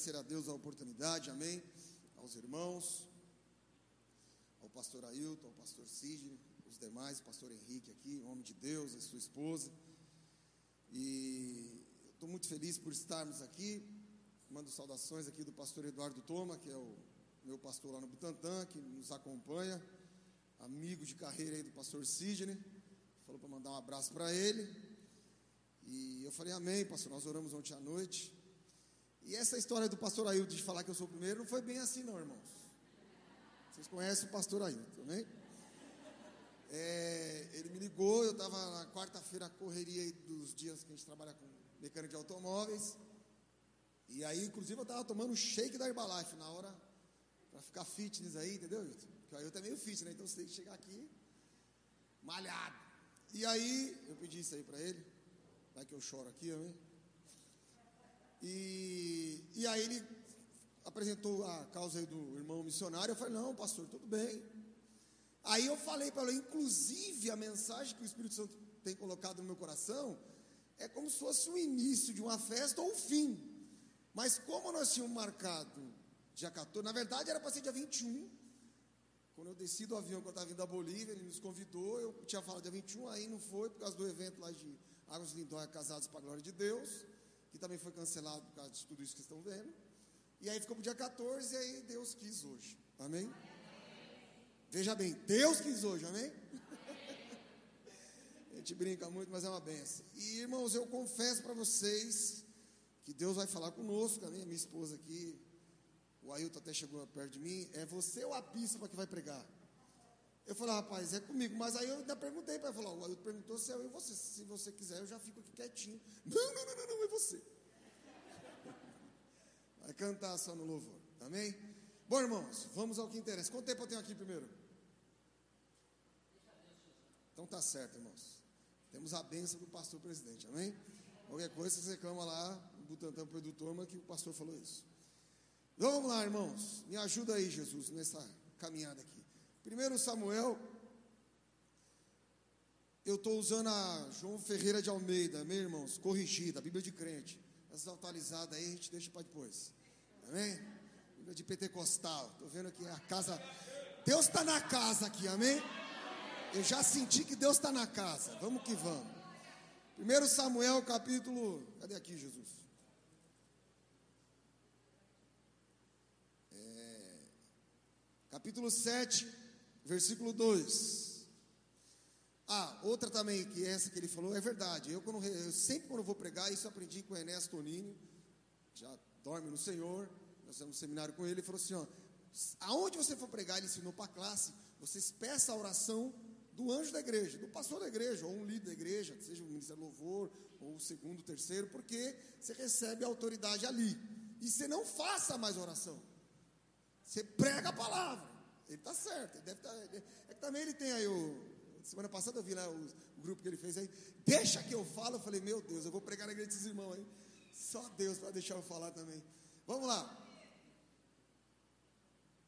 agradecer a Deus a oportunidade, amém. Aos irmãos, ao pastor Ailton, ao pastor Sidney, os demais, pastor Henrique aqui, homem de Deus, a sua esposa. E estou muito feliz por estarmos aqui. Mando saudações aqui do pastor Eduardo Toma, que é o meu pastor lá no Butantã, que nos acompanha, amigo de carreira aí do pastor Sidney. Falou para mandar um abraço para ele. E eu falei, amém, pastor. Nós oramos ontem à noite. E essa história do pastor Ailton de falar que eu sou o primeiro não foi bem assim, não, irmãos. Vocês conhecem o pastor Ailton, também? É, ele me ligou, eu estava na quarta-feira, correria dos dias que a gente trabalha com mecânica de automóveis. E aí, inclusive, eu estava tomando shake da Herbalife na hora, para ficar fitness aí, entendeu, Ailton? Porque o Ailton é meio fitness, né? Então você tem que chegar aqui malhado. E aí, eu pedi isso aí para ele. Vai que eu choro aqui, amém? E, e aí ele apresentou a causa do irmão missionário. Eu falei, não, pastor, tudo bem. Aí eu falei para ele, inclusive a mensagem que o Espírito Santo tem colocado no meu coração é como se fosse o início de uma festa ou o fim. Mas como nós tínhamos marcado dia 14, na verdade era para ser dia 21. Quando eu desci do avião que eu estava vindo da Bolívia, ele nos convidou, eu tinha falado dia 21, aí não foi, por causa do evento lá de Águas Lindóia Casados para a Glória de Deus, que também foi cancelado por causa de tudo isso que estão vendo. E aí ficou o dia 14, e aí Deus quis hoje. Amém? Veja bem, Deus quis hoje, amém? a gente brinca muito, mas é uma benção. E irmãos, eu confesso para vocês que Deus vai falar conosco, a minha, minha esposa aqui, o Ailton até chegou perto de mim, é você ou a bispa que vai pregar? Eu falei, rapaz, é comigo. Mas aí eu ainda perguntei para ele, falou, o Ailton perguntou se é eu e você. Se você quiser, eu já fico aqui quietinho. Não, não, não, não, não é você. Vai cantar só no louvor, amém? Bom, irmãos, vamos ao que interessa. Quanto tempo eu tenho aqui primeiro? Então tá certo, irmãos. Temos a bênção do pastor presidente, amém? Qualquer coisa você reclama lá no Butantã para o turma que o pastor falou isso. Então vamos lá, irmãos. Me ajuda aí, Jesus, nessa caminhada aqui. Primeiro Samuel, eu estou usando a João Ferreira de Almeida, meus irmãos, corrigida, Bíblia de crente. Essa atualizada aí a gente deixa para depois. Amém? Bíblia de pentecostal. Estou vendo aqui a casa. Deus está na casa aqui, amém? Eu já senti que Deus está na casa. Vamos que vamos. Primeiro Samuel, capítulo. Cadê aqui, Jesus? É, capítulo 7, versículo 2. Ah, outra também, que essa que ele falou, é verdade. Eu, quando, eu sempre quando vou pregar, isso aprendi com o Ernesto Tonini, já dorme no Senhor, nós temos um seminário com ele, ele falou assim, ó, aonde você for pregar, ele ensinou para a classe, vocês peçam a oração do anjo da igreja, do pastor da igreja, ou um líder da igreja, seja o ministério louvor, ou o segundo, terceiro, porque você recebe a autoridade ali. E você não faça mais oração. Você prega a palavra. Ele está certo. Ele deve tá, é que também ele tem aí o. Semana passada eu vi lá o, o, grupo que ele fez aí. Deixa que eu falo. Eu falei, meu Deus, eu vou pregar na igreja desses irmãos aí. Só Deus para deixar eu falar também. Vamos lá.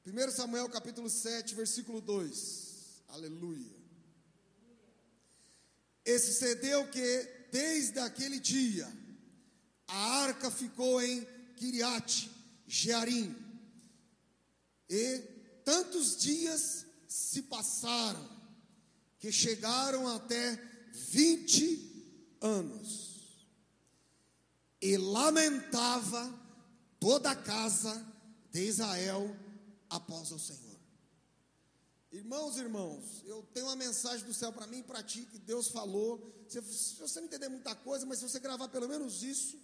1 Samuel capítulo 7, versículo 2. Aleluia. E sucedeu que, desde aquele dia, a arca ficou em Kiriat, Jearim. E tantos dias se passaram, que chegaram até 20 anos. E lamentava toda a casa de Israel após o Senhor. Irmãos, irmãos, eu tenho uma mensagem do céu para mim e para ti que Deus falou. Se, você não entender muita coisa, mas se você gravar pelo menos isso,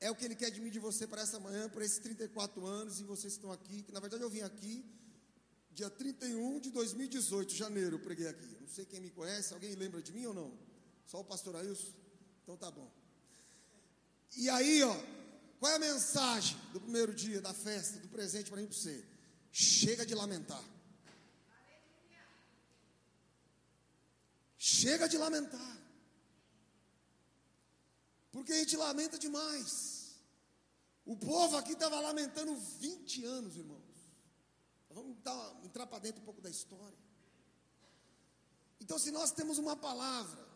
é o que Ele quer de mim de você para essa manhã, para esses 34 anos, e vocês estão aqui, que na verdade eu vim aqui dia 31 de 2018, janeiro, eu preguei aqui. Não sei quem me conhece, alguém lembra de mim ou não? Só o pastor Ailson? Então tá bom. E aí, ó, qual é a mensagem do primeiro dia da festa, do presente para mim para você? Chega de lamentar. Chega de lamentar. Porque a gente lamenta demais. O povo aqui estava lamentando 20 anos, irmãos. Vamos dar, entrar para dentro um pouco da história. Então, se nós temos uma palavra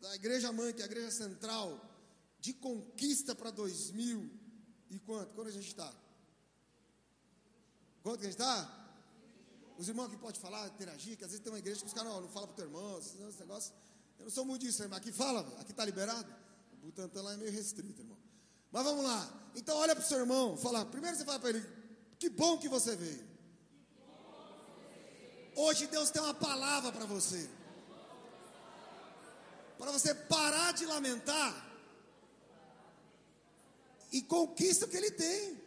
da igreja mãe, que é a igreja central, de conquista para 2000 e quanto? Quando a gente está? Quanto que a gente está? Os irmãos aqui podem falar, interagir, que às vezes tem uma igreja que os caras não, não falam para o teu irmão, esse negócio. Eu não sou muito disso, mas aqui fala, aqui está liberado. O Butantan lá é meio restrito, irmão. Mas vamos lá. Então olha para o seu irmão, fala. Primeiro você fala para ele, que bom que você veio. Hoje Deus tem uma palavra para você. Para você parar de lamentar e conquista o que ele tem.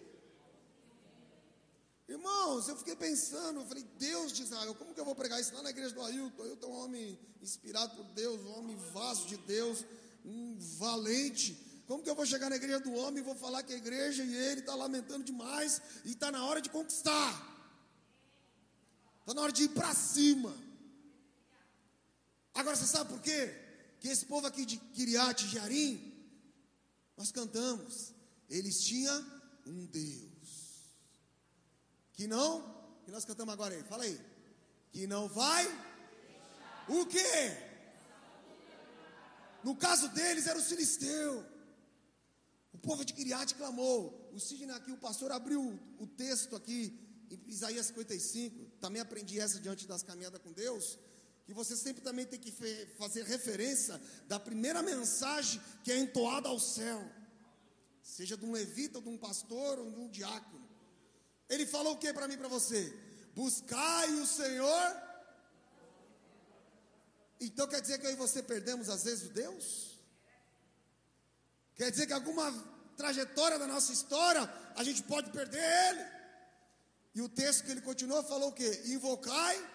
Irmãos, eu fiquei pensando, eu falei, Deus de Israel, como que eu vou pregar isso lá na igreja do Ailton? Eu sou um homem inspirado por Deus, um homem vasto de Deus, um valente. Como que eu vou chegar na igreja do homem e vou falar que a igreja e ele está lamentando demais e está na hora de conquistar? Está na hora de ir para cima. Agora você sabe por quê? Que esse povo aqui de Kiriat Jarim, nós cantamos, eles tinham um Deus. Que não, que nós cantamos agora aí, fala aí. Que não vai. O quê? No caso deles era o Filisteu. O povo de Kiriat clamou. O Sidney aqui, o pastor abriu o texto aqui em Isaías 55. Também aprendi essa diante das caminhadas com Deus. Que você sempre também tem que fazer referência da primeira mensagem que é entoada ao céu. Seja de um levita, ou de um pastor, ou de um diácono. Ele falou o que para mim para você? Buscai o Senhor. Então quer dizer que eu e você perdemos às vezes o Deus? Quer dizer que alguma trajetória da nossa história a gente pode perder Ele? E o texto que ele continuou falou o que? Invocai.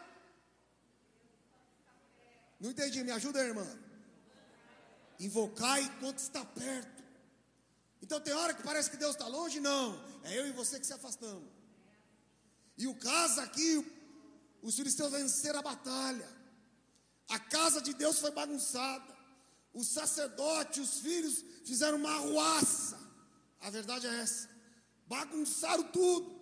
Não entendi, me ajuda, irmã. Invocai enquanto está perto. Então tem hora que parece que Deus está longe, não. É eu e você que se afastamos. E o caso aqui, os filisteus venceram a batalha. A casa de Deus foi bagunçada. Os sacerdotes, os filhos fizeram uma arruaça. A verdade é essa. Bagunçaram tudo.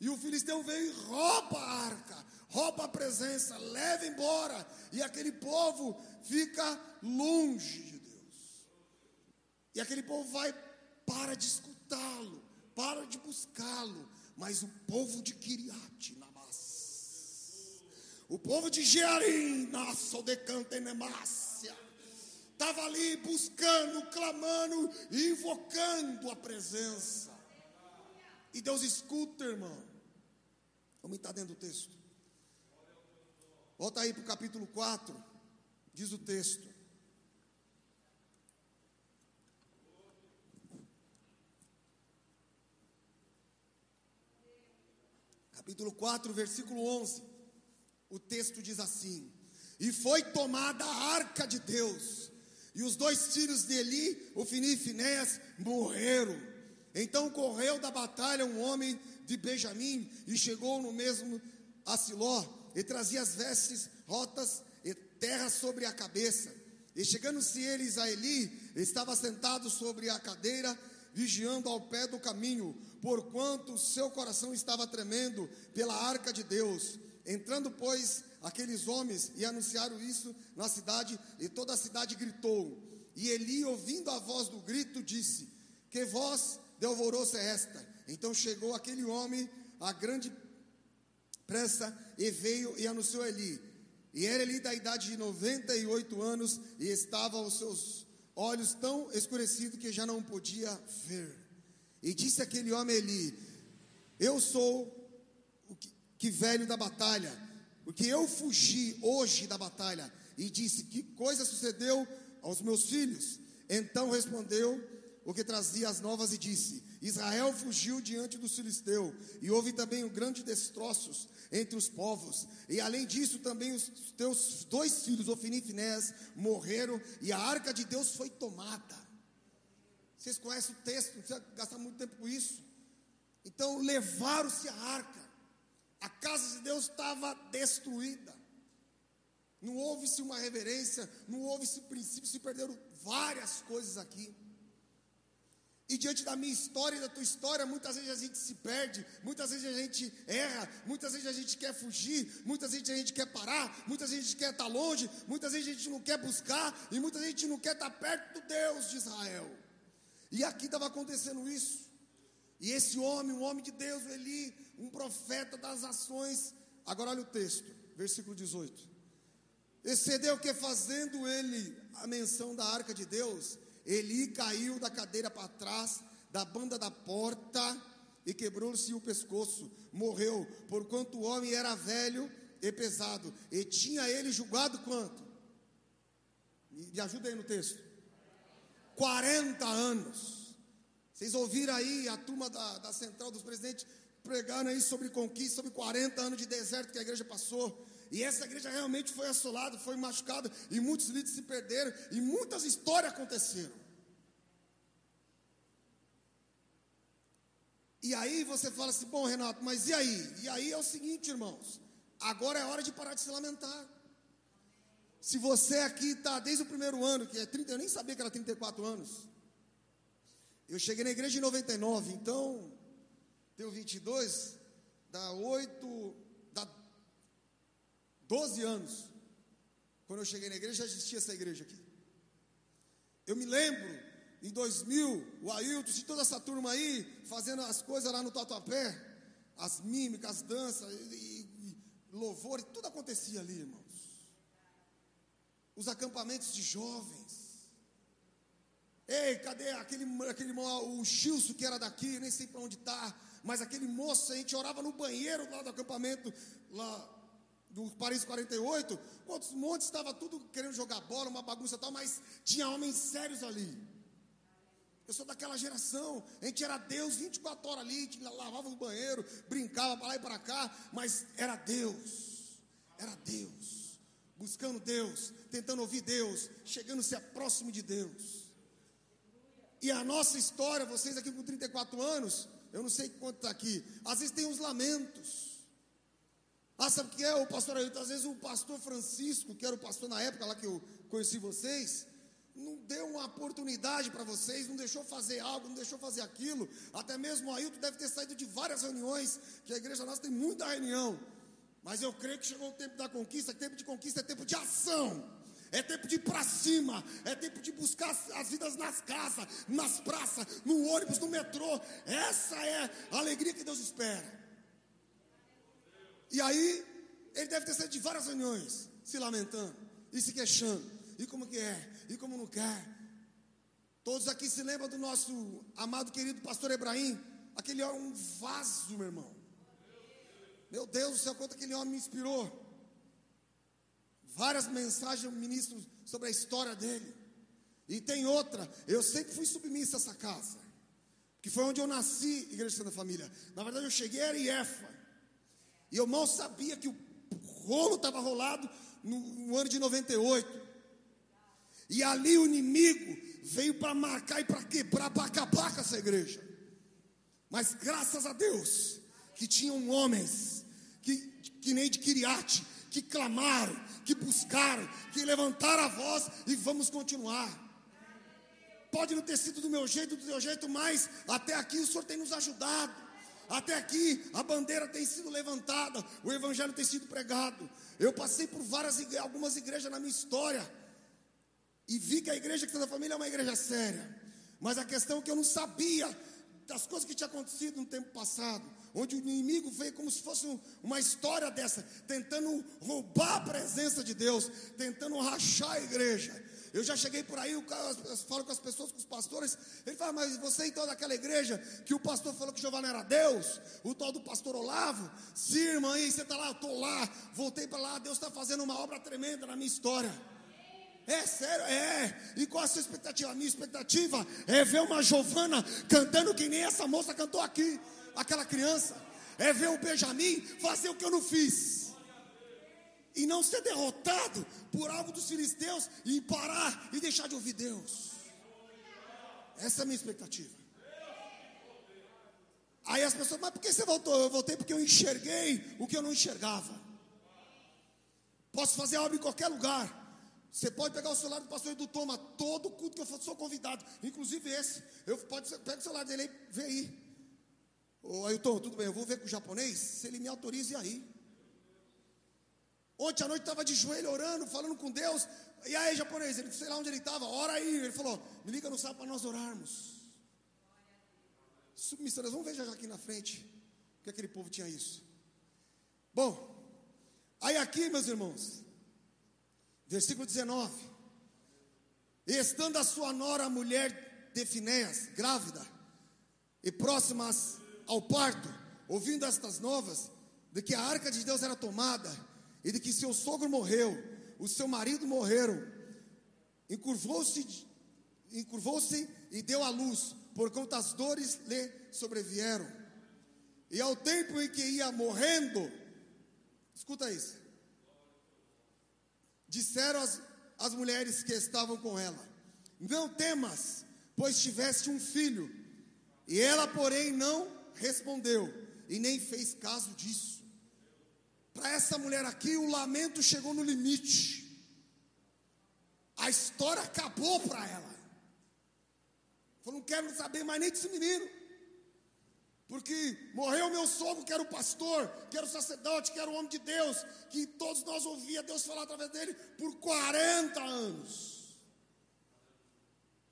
E o filisteu veio e rouba a arca, rouba a presença, leva embora. E aquele povo fica longe de Deus. E aquele povo vai para de escutá-lo, para de buscá-lo, mas o povo de Kiriat Namas, o povo de Jearim, Nassau de Cantenemácia, estava ali buscando, clamando, invocando a presença. E Deus escuta, irmão. Vamos estar dentro do texto. Volta aí para o capítulo 4, diz o texto. Capítulo 4, versículo 11. O texto diz assim: E foi tomada a arca de Deus, e os dois filhos de Eli, o Fini e Finéas, morreram. Então correu da batalha um homem de Benjamim e chegou no mesmo a Siló, e trazia as vestes rotas e terra sobre a cabeça. E chegando-se eles a Eli, estava sentado sobre a cadeira, vigiando ao pé do caminho porquanto seu coração estava tremendo pela arca de Deus. Entrando, pois, aqueles homens e anunciaram isso na cidade, e toda a cidade gritou. E Eli, ouvindo a voz do grito, disse: Que voz de alvoroço é esta? Então chegou aquele homem a grande pressa e veio e anunciou Eli. E era Eli da idade de 98 anos e estava os seus olhos tão escurecidos que já não podia ver. E disse aquele homem Eli: Eu sou o que, que velho da batalha, porque eu fugi hoje da batalha. E disse: Que coisa sucedeu aos meus filhos? Então respondeu o que trazia as novas e disse: Israel fugiu diante do filisteu, e houve também um grande destroços entre os povos. E além disso, também os teus dois filhos, Ofini e Finés, morreram, e a arca de Deus foi tomada. Vocês conhecem o texto, não precisa gastar muito tempo com isso. Então levaram-se a arca. A casa de Deus estava destruída. não houve-se uma reverência, não houve-se princípio, se perderam várias coisas aqui. E diante da minha história e da tua história, muitas vezes a gente se perde, muitas vezes a gente erra, muitas vezes a gente quer fugir, muitas vezes a gente quer parar, muitas vezes a gente quer estar longe, muitas vezes a gente não quer buscar, e muitas vezes a gente não quer estar perto do Deus de Israel. E aqui estava acontecendo isso. E esse homem, um homem de Deus, Eli, um profeta das ações. Agora olha o texto, versículo 18. Excedeu que fazendo ele a menção da arca de Deus, Eli caiu da cadeira para trás, da banda da porta, e quebrou-se o pescoço. Morreu, porquanto o homem era velho e pesado. E tinha ele julgado quanto? Me ajuda aí no texto. 40 anos. Vocês ouviram aí a turma da, da central dos presidentes pregaram aí sobre conquista, sobre 40 anos de deserto que a igreja passou. E essa igreja realmente foi assolada, foi machucada, e muitos líderes se perderam, e muitas histórias aconteceram. E aí você fala assim, bom Renato, mas e aí? E aí é o seguinte, irmãos, agora é hora de parar de se lamentar. Se você aqui está desde o primeiro ano, que é 30, eu nem sabia que era 34 anos. Eu cheguei na igreja em 99, então tenho 22, dá 8, 12 anos, quando eu cheguei na igreja, já existia essa igreja aqui. Eu me lembro, em 2000, o Ailton, e toda essa turma aí, fazendo as coisas lá no Tatuapé, as mímicas, as danças, e, e louvor, tudo acontecia ali, irmãos. Os acampamentos de jovens. Ei, cadê aquele, aquele o Chilson que era daqui, nem sei para onde está, mas aquele moço, a gente orava no banheiro lá do acampamento, lá do Paris 48, quantos montes estava tudo querendo jogar bola, uma bagunça tal, mas tinha homens sérios ali. Eu sou daquela geração, a gente era Deus 24 horas ali, a gente lavava o banheiro, brincava para lá e para cá, mas era Deus, era Deus, buscando Deus, tentando ouvir Deus, chegando-se a próximo de Deus. E a nossa história, vocês aqui com 34 anos, eu não sei quanto está aqui, às vezes tem uns lamentos. Ah, sabe o que é o pastor Ailton? Às vezes o pastor Francisco, que era o pastor na época lá que eu conheci vocês, não deu uma oportunidade para vocês, não deixou fazer algo, não deixou fazer aquilo. Até mesmo o Ailton deve ter saído de várias reuniões, que a igreja nossa tem muita reunião. Mas eu creio que chegou o tempo da conquista, tempo de conquista é tempo de ação. É tempo de ir para cima, é tempo de buscar as vidas nas casas, nas praças, no ônibus, no metrô. Essa é a alegria que Deus espera. E aí, ele deve ter saído de várias reuniões, se lamentando e se queixando. E como que é? E como não quer? Todos aqui se lembram do nosso amado querido pastor Ebrahim? Aquele homem, um vaso, meu irmão. Meu Deus do céu, quanto aquele homem me inspirou. Várias mensagens eu ministro sobre a história dele. E tem outra, eu sempre fui submissa a essa casa. Que foi onde eu nasci, Igreja da Família. Na verdade, eu cheguei a Iefa. E eu mal sabia que o rolo estava rolado no, no, ano de 98. E ali o inimigo veio para marcar e para quebrar, para acabar com essa igreja. Mas graças a Deus que tinham homens que, que nem de Kiriate, que clamaram, que buscaram, que levantaram a voz e vamos continuar. Pode não ter sido do meu jeito, do teu jeito, mas até aqui o Senhor tem nos ajudado. Até aqui a bandeira tem sido levantada, o evangelho tem sido pregado. Eu passei por várias algumas igrejas na minha história e vi que a igreja que está na família é uma igreja séria. Mas a questão é que eu não sabia das coisas que tinha acontecido no tempo passado, onde o inimigo veio como se fosse uma história dessa, tentando roubar a presença de Deus, tentando rachar a igreja. Eu já cheguei por aí, eu falo com as pessoas, com os pastores. Ele fala, mas você então daquela igreja que o pastor falou que não era Deus, o tal do pastor Olavo? Sim, irmã, aí você está lá, eu estou lá, voltei para lá, Deus está fazendo uma obra tremenda na minha história. É sério, é. E qual a sua expectativa? A minha expectativa é ver uma Giovana cantando que nem essa moça cantou aqui, aquela criança. É ver o Benjamin fazer o que eu não fiz e não ser derrotado por algo dos filisteus e parar e deixar de ouvir Deus. Essa é a minha expectativa. Aí as pessoas, mas por que você voltou? Eu voltei porque eu enxerguei o que eu não enxergava. Posso fazer obra em qualquer lugar. Você pode pegar o celular do pastor Edu Toma, todo culto que eu sou convidado, inclusive esse. Eu pode pega o celular dele e vê aí. Ô Ailton, tudo bem, eu vou ver com o japonês, se ele me autoriza aí. Ontem à noite estava de joelho orando, falando com Deus. E aí, japonês, ele sei lá onde ele estava, ora aí. Ele falou: me liga no sábado para nós orarmos. Submissões, vamos ver já aqui na frente. Que aquele povo tinha isso. Bom, aí aqui, meus irmãos, versículo 19. Estando a sua nora, a mulher de Finéas, grávida, e próximas ao parto, ouvindo estas novas, de que a arca de Deus era tomada, e de que seu sogro morreu, o seu marido morreram, encurvou-se encurvou-se e deu à luz, por quantas dores lhe sobrevieram. E ao tempo em que ia morrendo, escuta isso, disseram as, as mulheres que estavam com ela: Não temas, pois tiveste um filho. E ela, porém, não respondeu e nem fez caso disso. Para essa mulher aqui, o lamento chegou no limite. A história acabou para ela. Falou: Não quero saber mais nem desse menino. Porque morreu meu sogro, que era o pastor, que era o sacerdote, que era o homem de Deus, que todos nós ouvia Deus falar através dele por 40 anos.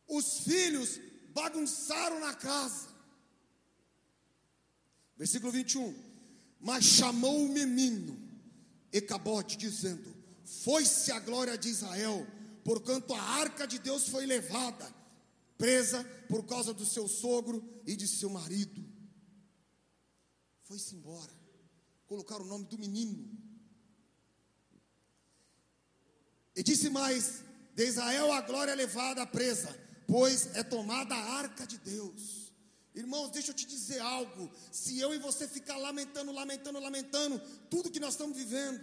Os filhos bagunçaram na casa. Versículo 21. Mas chamou o menino Ecabote, dizendo: Foi-se a glória de Israel, porquanto a arca de Deus foi levada, presa por causa do seu sogro e de seu marido foi-se embora. Colocaram o nome do menino. E disse mais: De Israel a glória é levada presa, pois é tomada a arca de Deus. Irmãos, deixa eu te dizer algo. Se eu e você ficar lamentando, lamentando, lamentando, tudo que nós estamos vivendo,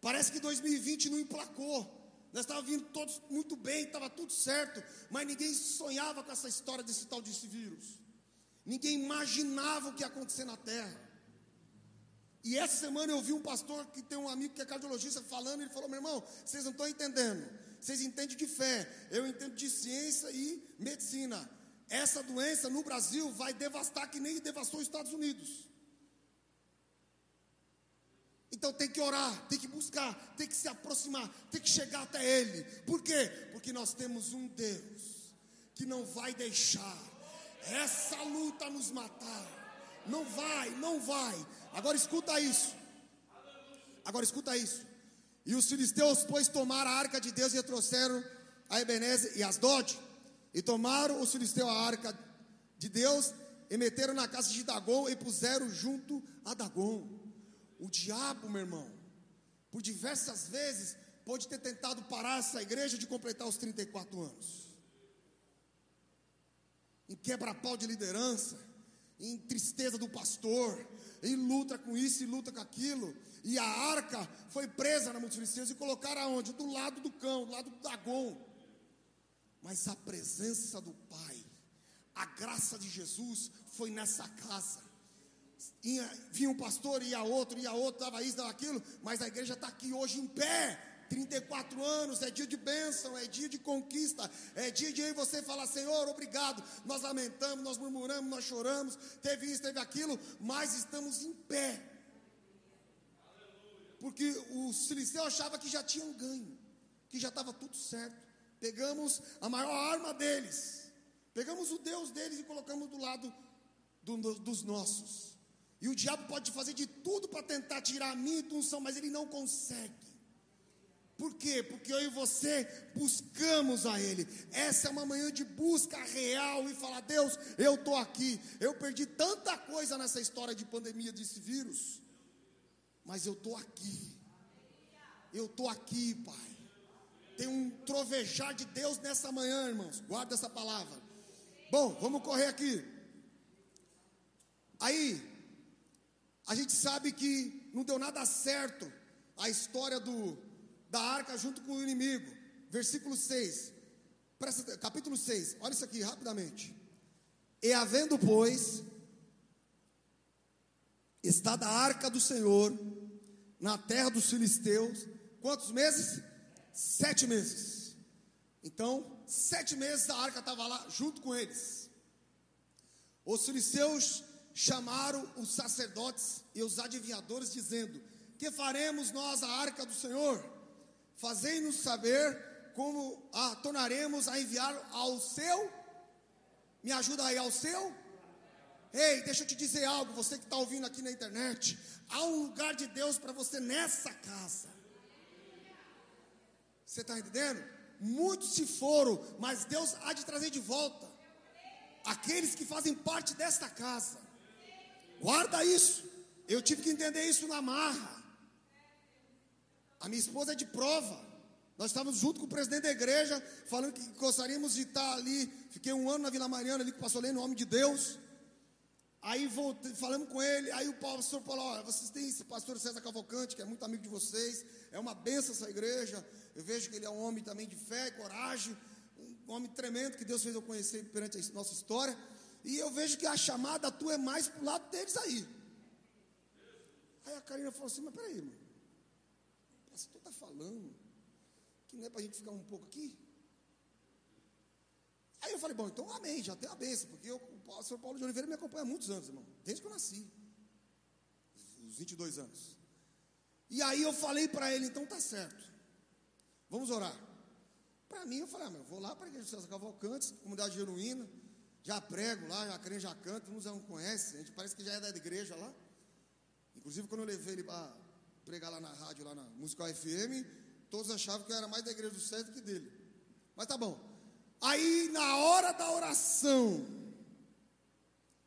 parece que 2020 não emplacou. Nós estávamos vindo todos muito bem, estava tudo certo, mas ninguém sonhava com essa história desse tal desse vírus. Ninguém imaginava o que ia acontecer na terra. E essa semana eu vi um pastor que tem um amigo que é cardiologista falando, ele falou: meu irmão, vocês não estão entendendo. Vocês entendem de fé, eu entendo de ciência e medicina. Essa doença no Brasil vai devastar que nem devastou os Estados Unidos. Então tem que orar, tem que buscar, tem que se aproximar, tem que chegar até Ele. Por quê? Porque nós temos um Deus que não vai deixar essa luta nos matar. Não vai, não vai. Agora escuta isso. Agora escuta isso. E os filisteus, pois, tomaram a arca de Deus e trouxeram a Ebenezer e Asdod. E tomaram os filisteus a arca de Deus e meteram na casa de Dagon e puseram junto a Dagon. O diabo, meu irmão, por diversas vezes, pode ter tentado parar essa igreja de completar os 34 anos em quebra-pau de liderança, em tristeza do pastor, em luta com isso e luta com aquilo. E a arca foi presa na multifilisteus e colocaram aonde? Do lado do cão, do lado do Dagon. Mas a presença do Pai, a graça de Jesus foi nessa casa. Vinha um pastor, ia outro, ia outro, dava isso, dava aquilo, mas a igreja está aqui hoje em pé, 34 anos, é dia de bênção, é dia de conquista, é dia de você falar, Senhor, obrigado. Nós lamentamos, nós murmuramos, nós choramos, teve isso, teve aquilo, mas estamos em pé. Porque o Siliceu achava que já tinham ganho, que já estava tudo certo. Pegamos a maior arma deles, pegamos o Deus deles e colocamos do lado do, do, dos nossos. E o diabo pode fazer de tudo para tentar tirar a minha unção, mas ele não consegue. Por quê? Porque eu e você buscamos a Ele. Essa é uma manhã de busca real e falar: Deus, eu estou aqui. Eu perdi tanta coisa nessa história de pandemia desse vírus, mas eu estou aqui. Eu estou aqui, Pai. Tem um trovejar de Deus nessa manhã, irmãos. Guarda essa palavra. Bom, vamos correr aqui. Aí, a gente sabe que não deu nada certo a história do da arca junto com o inimigo. Versículo 6. Presta, capítulo 6. Olha isso aqui rapidamente. E havendo, pois, estado a arca do Senhor na terra dos filisteus, quantos meses? Sete meses. Então, sete meses a arca estava lá junto com eles. Os filisteus chamaram os sacerdotes e os adivinhadores, dizendo: Que faremos nós a arca do Senhor? Fazei-nos saber como a tornaremos a enviar ao seu. Me ajuda aí ao seu. Ei, deixa eu te dizer algo, você que está ouvindo aqui na internet. Há um lugar de Deus para você nessa casa. Você está entendendo? Muitos se foram, mas Deus há de trazer de volta aqueles que fazem parte desta casa. Guarda isso. Eu tive que entender isso na marra. A minha esposa é de prova. Nós estávamos junto com o presidente da igreja, falando que gostaríamos de estar ali. Fiquei um ano na Vila Mariana ali com o pastor Lê, no nome de Deus. Aí voltei, falamos com ele, aí o pastor falou, olha, vocês têm esse pastor César Cavalcante, que é muito amigo de vocês, é uma benção essa igreja, eu vejo que ele é um homem também de fé, coragem, um homem tremendo que Deus fez eu conhecer perante a nossa história, e eu vejo que a chamada tua é mais pro lado deles aí. Aí a Karina falou assim, mas peraí, irmão, o pastor está falando que não é para a gente ficar um pouco aqui? Aí eu falei, bom, então amém, já tem a benção, porque eu, o pastor Paulo de Oliveira me acompanha há muitos anos, irmão, desde que eu nasci, os 22 anos. E aí eu falei para ele, então tá certo, vamos orar. Para mim, eu falei, ah, meu, vou lá para a igreja de César Cavalcantes, comunidade genuína, já prego lá, já creio, já canto, não conhecem, a gente parece que já é da igreja lá. Inclusive, quando eu levei ele para pregar lá na rádio, lá na Musical FM, todos achavam que eu era mais da igreja do César que dele. Mas tá bom. Aí, na hora da oração,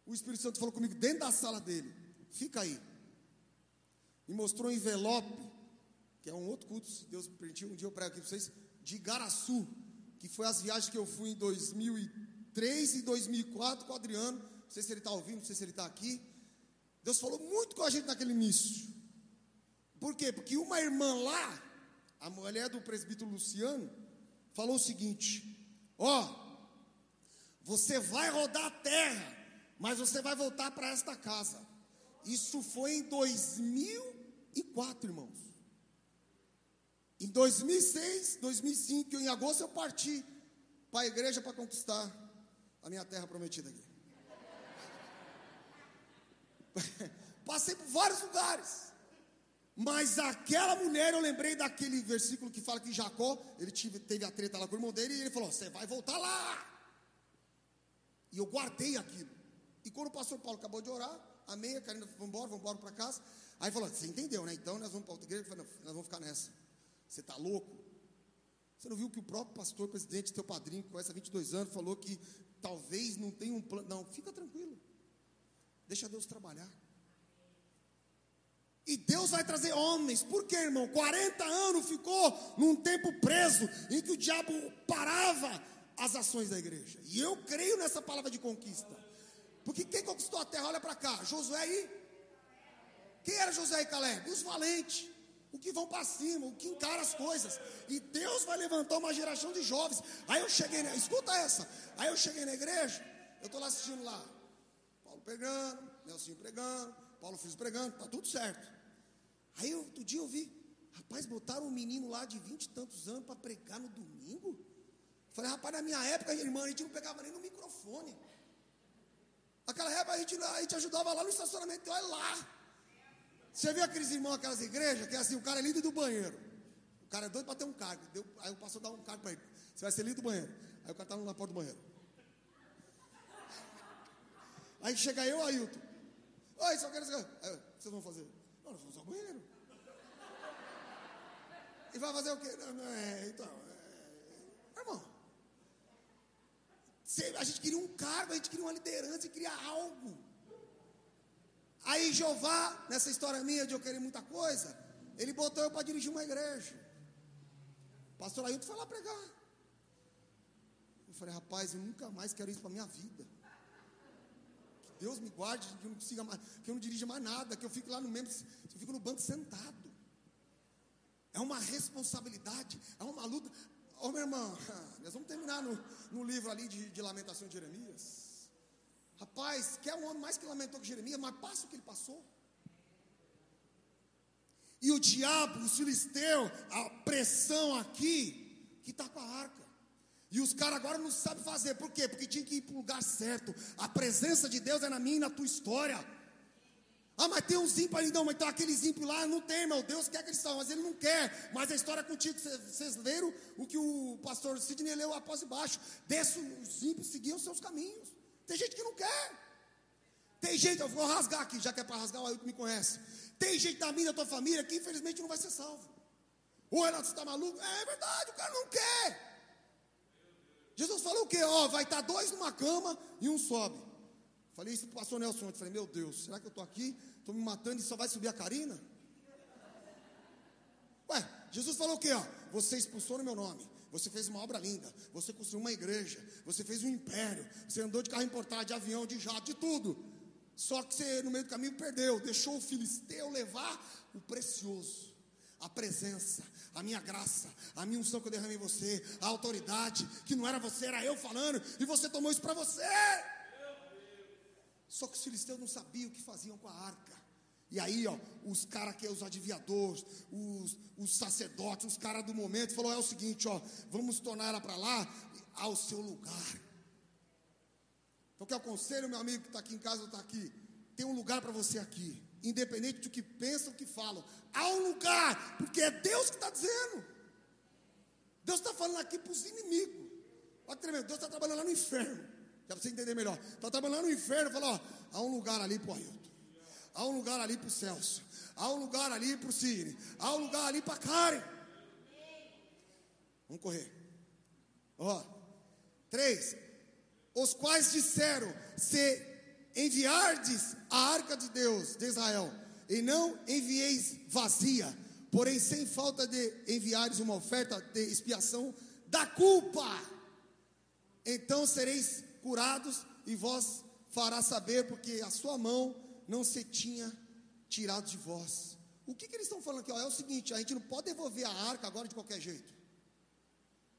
o Espírito Santo falou comigo dentro da sala dele: fica aí. Me mostrou um envelope, que é um outro culto, se Deus me permitiu, um dia eu prego aqui para vocês, de Garaçu, que foi as viagens que eu fui em 2003 e 2004 com o Adriano. Não sei se ele está ouvindo, não sei se ele está aqui. Deus falou muito com a gente naquele início. Por quê? Porque uma irmã lá, a mulher do presbítero Luciano, falou o seguinte: Ó, você vai rodar a terra, mas você vai voltar para esta casa. Isso foi em 2004, irmãos. Em 2006, 2005, em agosto eu parti para a igreja para conquistar a minha terra prometida aqui. Passei por vários lugares. Mas aquela mulher, eu lembrei daquele versículo que fala que Jacó, ele teve a treta lá com o irmão dele, e ele falou: Você vai voltar lá. E eu guardei aquilo. E quando o pastor Paulo acabou de orar, amém, a Karina, vamos embora, vamos embora para casa. Aí falou: Você entendeu, né? Então nós vamos para outra igreja. Falei: nós vamos ficar nessa. Você está louco? Você não viu que o próprio pastor, presidente, teu padrinho, conhece há 22 anos, falou que talvez não tenha um plano. Não, fica tranquilo. Deixa Deus trabalhar. E Deus vai trazer homens. Por quê, irmão? 40 anos ficou num tempo preso em que o diabo parava as ações da igreja. E eu creio nessa palavra de conquista. Porque quem conquistou a terra, olha para cá, Josué e quem era Josué e Caleb? Os valentes, o que vão para cima, o que encara as coisas. E Deus vai levantar uma geração de jovens. Aí eu cheguei, na, escuta essa. Aí eu cheguei na igreja, eu estou lá assistindo lá. Paulo pregando, Nelson pregando, Paulo Filhos pregando, tá tudo certo. Aí outro dia eu vi, rapaz, botaram um menino lá de vinte e tantos anos para pregar no domingo. Falei, rapaz, na minha época, irmã, a gente não pegava nem no microfone. Naquela época a gente, a gente ajudava lá no estacionamento, olha lá. Você viu aqueles irmãos, aquelas igrejas, que é assim, o cara é lindo do banheiro. O cara é doido para ter um cargo. Deu, aí o pastor dá um cargo para ele. Você vai ser lindo do banheiro. Aí o cara está na porta do banheiro. Aí chega eu, Ailton. Oi, só quero. Vocês vão fazer? Não, nós vamos ao banheiro. E vai fazer o quê? É, então, é, irmão. A gente queria um cargo, a gente queria uma liderança, gente queria algo. Aí Jeová, nessa história minha de eu querer muita coisa, ele botou eu para dirigir uma igreja. pastor Ailton foi lá pregar. Eu falei, rapaz, eu nunca mais quero isso para minha vida. Que Deus me guarde, que eu não consiga mais, que eu não dirija mais nada, que eu fique lá no mesmo, eu fico no banco sentado é uma responsabilidade, é uma luta. Ô oh, meu irmão, nós vamos terminar no, no livro ali de, de lamentação de Jeremias. Rapaz, quer um homem mais que lamentou que Jeremias, mas passa o que ele passou. E o diabo, os filisteus, a pressão aqui, que está com a arca. E os caras agora não sabem fazer, por quê? Porque tinha que ir para o lugar certo. A presença de Deus é na minha e na tua história. Ah, mas tem uns ali, não, mas então aqueles ímpios lá não tem, meu Deus quer que eles mas ele não quer. Mas a história é contigo, vocês leram o que o pastor Sidney leu após e baixo. Desce os ímpios seguiam os seus caminhos. Tem gente que não quer. Tem gente, eu vou rasgar aqui, já que é para rasgar, o Ailton me conhece. Tem gente da minha, da tua família, que infelizmente não vai ser salvo. O Renato está maluco? É, é verdade, o cara não quer. Jesus falou o quê? Ó, vai estar dois numa cama e um sobe. Falei isso para o pastor Nelson ontem. Falei, meu Deus, será que eu estou aqui? Estou me matando e só vai subir a Karina? Ué, Jesus falou o quê? Ó, você expulsou no meu nome. Você fez uma obra linda. Você construiu uma igreja. Você fez um império. Você andou de carro importado, de avião, de jato, de tudo. Só que você no meio do caminho perdeu. Deixou o filisteu levar o precioso a presença, a minha graça, a minha unção que eu derramei em você, a autoridade, que não era você, era eu falando, e você tomou isso para você. Só que os filisteus não sabiam o que faziam com a arca. E aí, ó, os caras que os adivinhadores, os, os sacerdotes, os caras do momento, falou: é o seguinte, ó, vamos tornar ela para lá, ao seu lugar. Então, que aconselho, meu amigo que está aqui em casa ou está aqui, tem um lugar para você aqui, independente do que pensam, o que falam, há um lugar, porque é Deus que está dizendo. Deus está falando aqui para os inimigos. Olha que tremendo, Deus está trabalhando lá no inferno. Já para você entender melhor. Está trabalhando no inferno, fala, ó, há um lugar ali para o Ailton. Há um lugar ali para o Celso. Há um lugar ali para o Cine. Há um lugar ali para a Karen. Vamos correr. Ó. Três. Os quais disseram: Se enviardes a arca de Deus de Israel, e não envieis vazia, porém sem falta de enviares uma oferta de expiação da culpa, então sereis curados e vós fará saber, porque a sua mão não se tinha tirado de vós. O que, que eles estão falando aqui? Ó, é o seguinte: a gente não pode devolver a arca agora de qualquer jeito.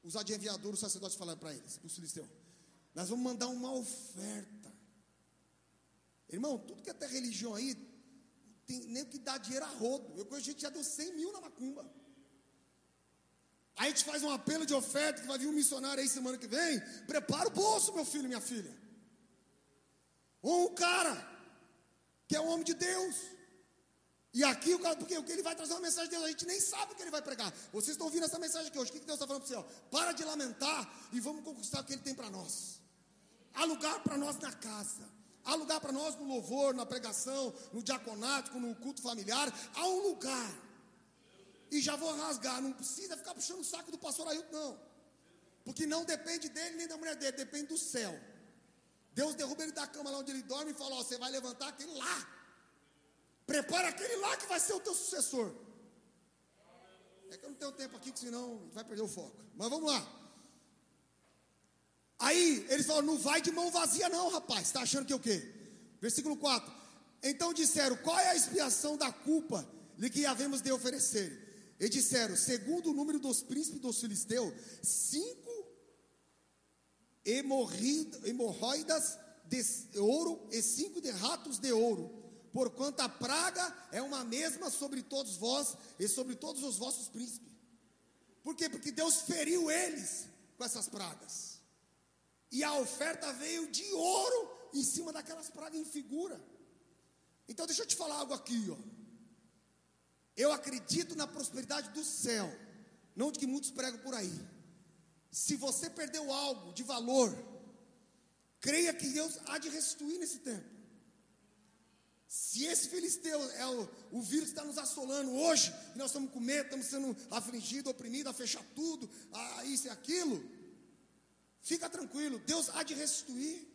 Os adivinhadores, os sacerdotes falaram para eles, para os filisteus: Nós vamos mandar uma oferta. Irmão, tudo que é até religião aí, tem nem que dar dinheiro a rodo. Eu conheço gente que já deu 100 mil na macumba. Aí a gente faz um apelo de oferta que vai vir um missionário aí semana que vem. Prepara o bolso, meu filho e minha filha. Ou um cara que é um homem de Deus. E aqui, o cara, porque ele vai trazer uma mensagem de Deus, a gente nem sabe o que ele vai pregar. Vocês estão ouvindo essa mensagem aqui hoje. O que Deus está falando para você? Para de lamentar e vamos conquistar o que Ele tem para nós. Há lugar para nós na casa. Há lugar para nós no louvor, na pregação, no diaconato, no culto familiar. Há um lugar. E já vou rasgar. Não precisa ficar puxando o saco do pastor Ailton, não. Porque não depende dele nem da mulher dele, depende do céu. Deus derruba ele da cama lá onde ele dorme e fala: ó, Você vai levantar aquele lá. Prepara aquele lá que vai ser o teu sucessor. É que eu não tenho tempo aqui, senão vai perder o foco. Mas vamos lá. Aí eles falaram: Não vai de mão vazia, não, rapaz. Está achando que é o quê? Versículo 4. Então disseram: Qual é a expiação da culpa de que havemos de oferecer? E disseram: Segundo o número dos príncipes dos filisteus, cinco hemorroidas de ouro e cinco de ratos de ouro, porquanto a praga é uma mesma sobre todos vós e sobre todos os vossos príncipes. Por quê? Porque Deus feriu eles com essas pragas. E a oferta veio de ouro em cima daquelas pragas em figura. Então deixa eu te falar algo aqui, ó. Eu acredito na prosperidade do céu, não de que muitos pregam por aí. Se você perdeu algo de valor, creia que Deus há de restituir nesse tempo. Se esse filisteu é o, o vírus que está nos assolando hoje, e nós estamos com medo, estamos sendo afligidos, oprimidos, a fechar tudo, a isso e aquilo, fica tranquilo, Deus há de restituir.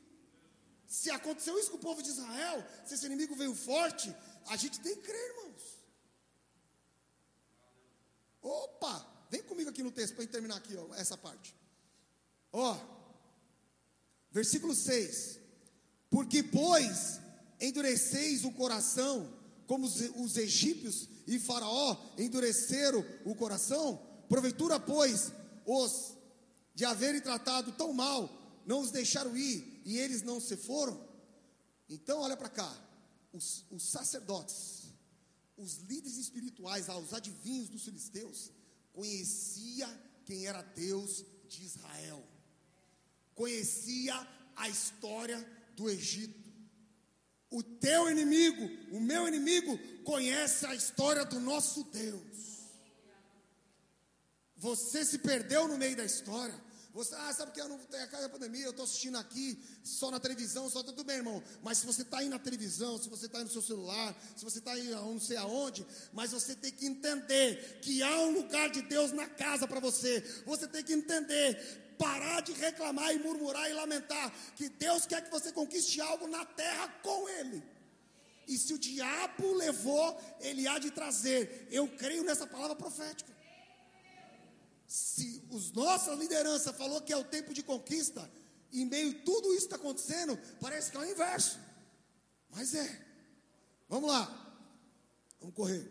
Se aconteceu isso com o povo de Israel, se esse inimigo veio forte, a gente tem que crer, irmãos. Opa! Vem comigo aqui no texto para terminar aqui, ó, essa parte. Ó, versículo 6. Porque, pois, endureceis o coração, como os, os egípcios e Faraó endureceram o coração, porventura, pois, os de haverem tratado tão mal, não os deixaram ir e eles não se foram. Então, olha para cá, os, os sacerdotes os líderes espirituais, os adivinhos dos filisteus, conhecia quem era Deus de Israel. Conhecia a história do Egito. O teu inimigo, o meu inimigo, conhece a história do nosso Deus. Você se perdeu no meio da história. Você, ah, sabe que eu não tenho a casa da pandemia, eu estou assistindo aqui, só na televisão, só tudo bem, irmão. Mas se você está aí na televisão, se você está aí no seu celular, se você está aí não sei aonde, mas você tem que entender que há um lugar de Deus na casa para você. Você tem que entender, parar de reclamar e murmurar e lamentar, que Deus quer que você conquiste algo na terra com Ele. E se o diabo levou, ele há de trazer. Eu creio nessa palavra profética se os nossa liderança falou que é o tempo de conquista, e em meio a tudo isso está acontecendo, parece que é o inverso. Mas é. Vamos lá. Vamos correr.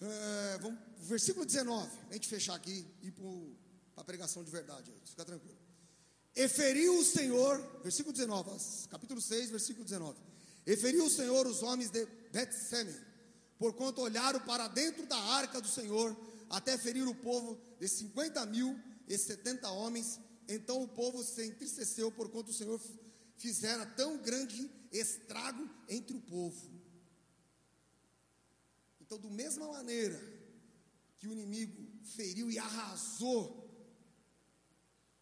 É, vamos, versículo 19. A gente fechar aqui e ir para a pregação de verdade. Fica tranquilo. E feriu o Senhor, versículo 19, capítulo 6, versículo 19. E feriu o Senhor os homens de Betseme, porquanto olharam para dentro da arca do Senhor até ferir o povo de 50 mil e 70 homens. Então o povo se entristeceu por quanto o Senhor fizera tão grande estrago entre o povo. Então, da mesma maneira que o inimigo feriu e arrasou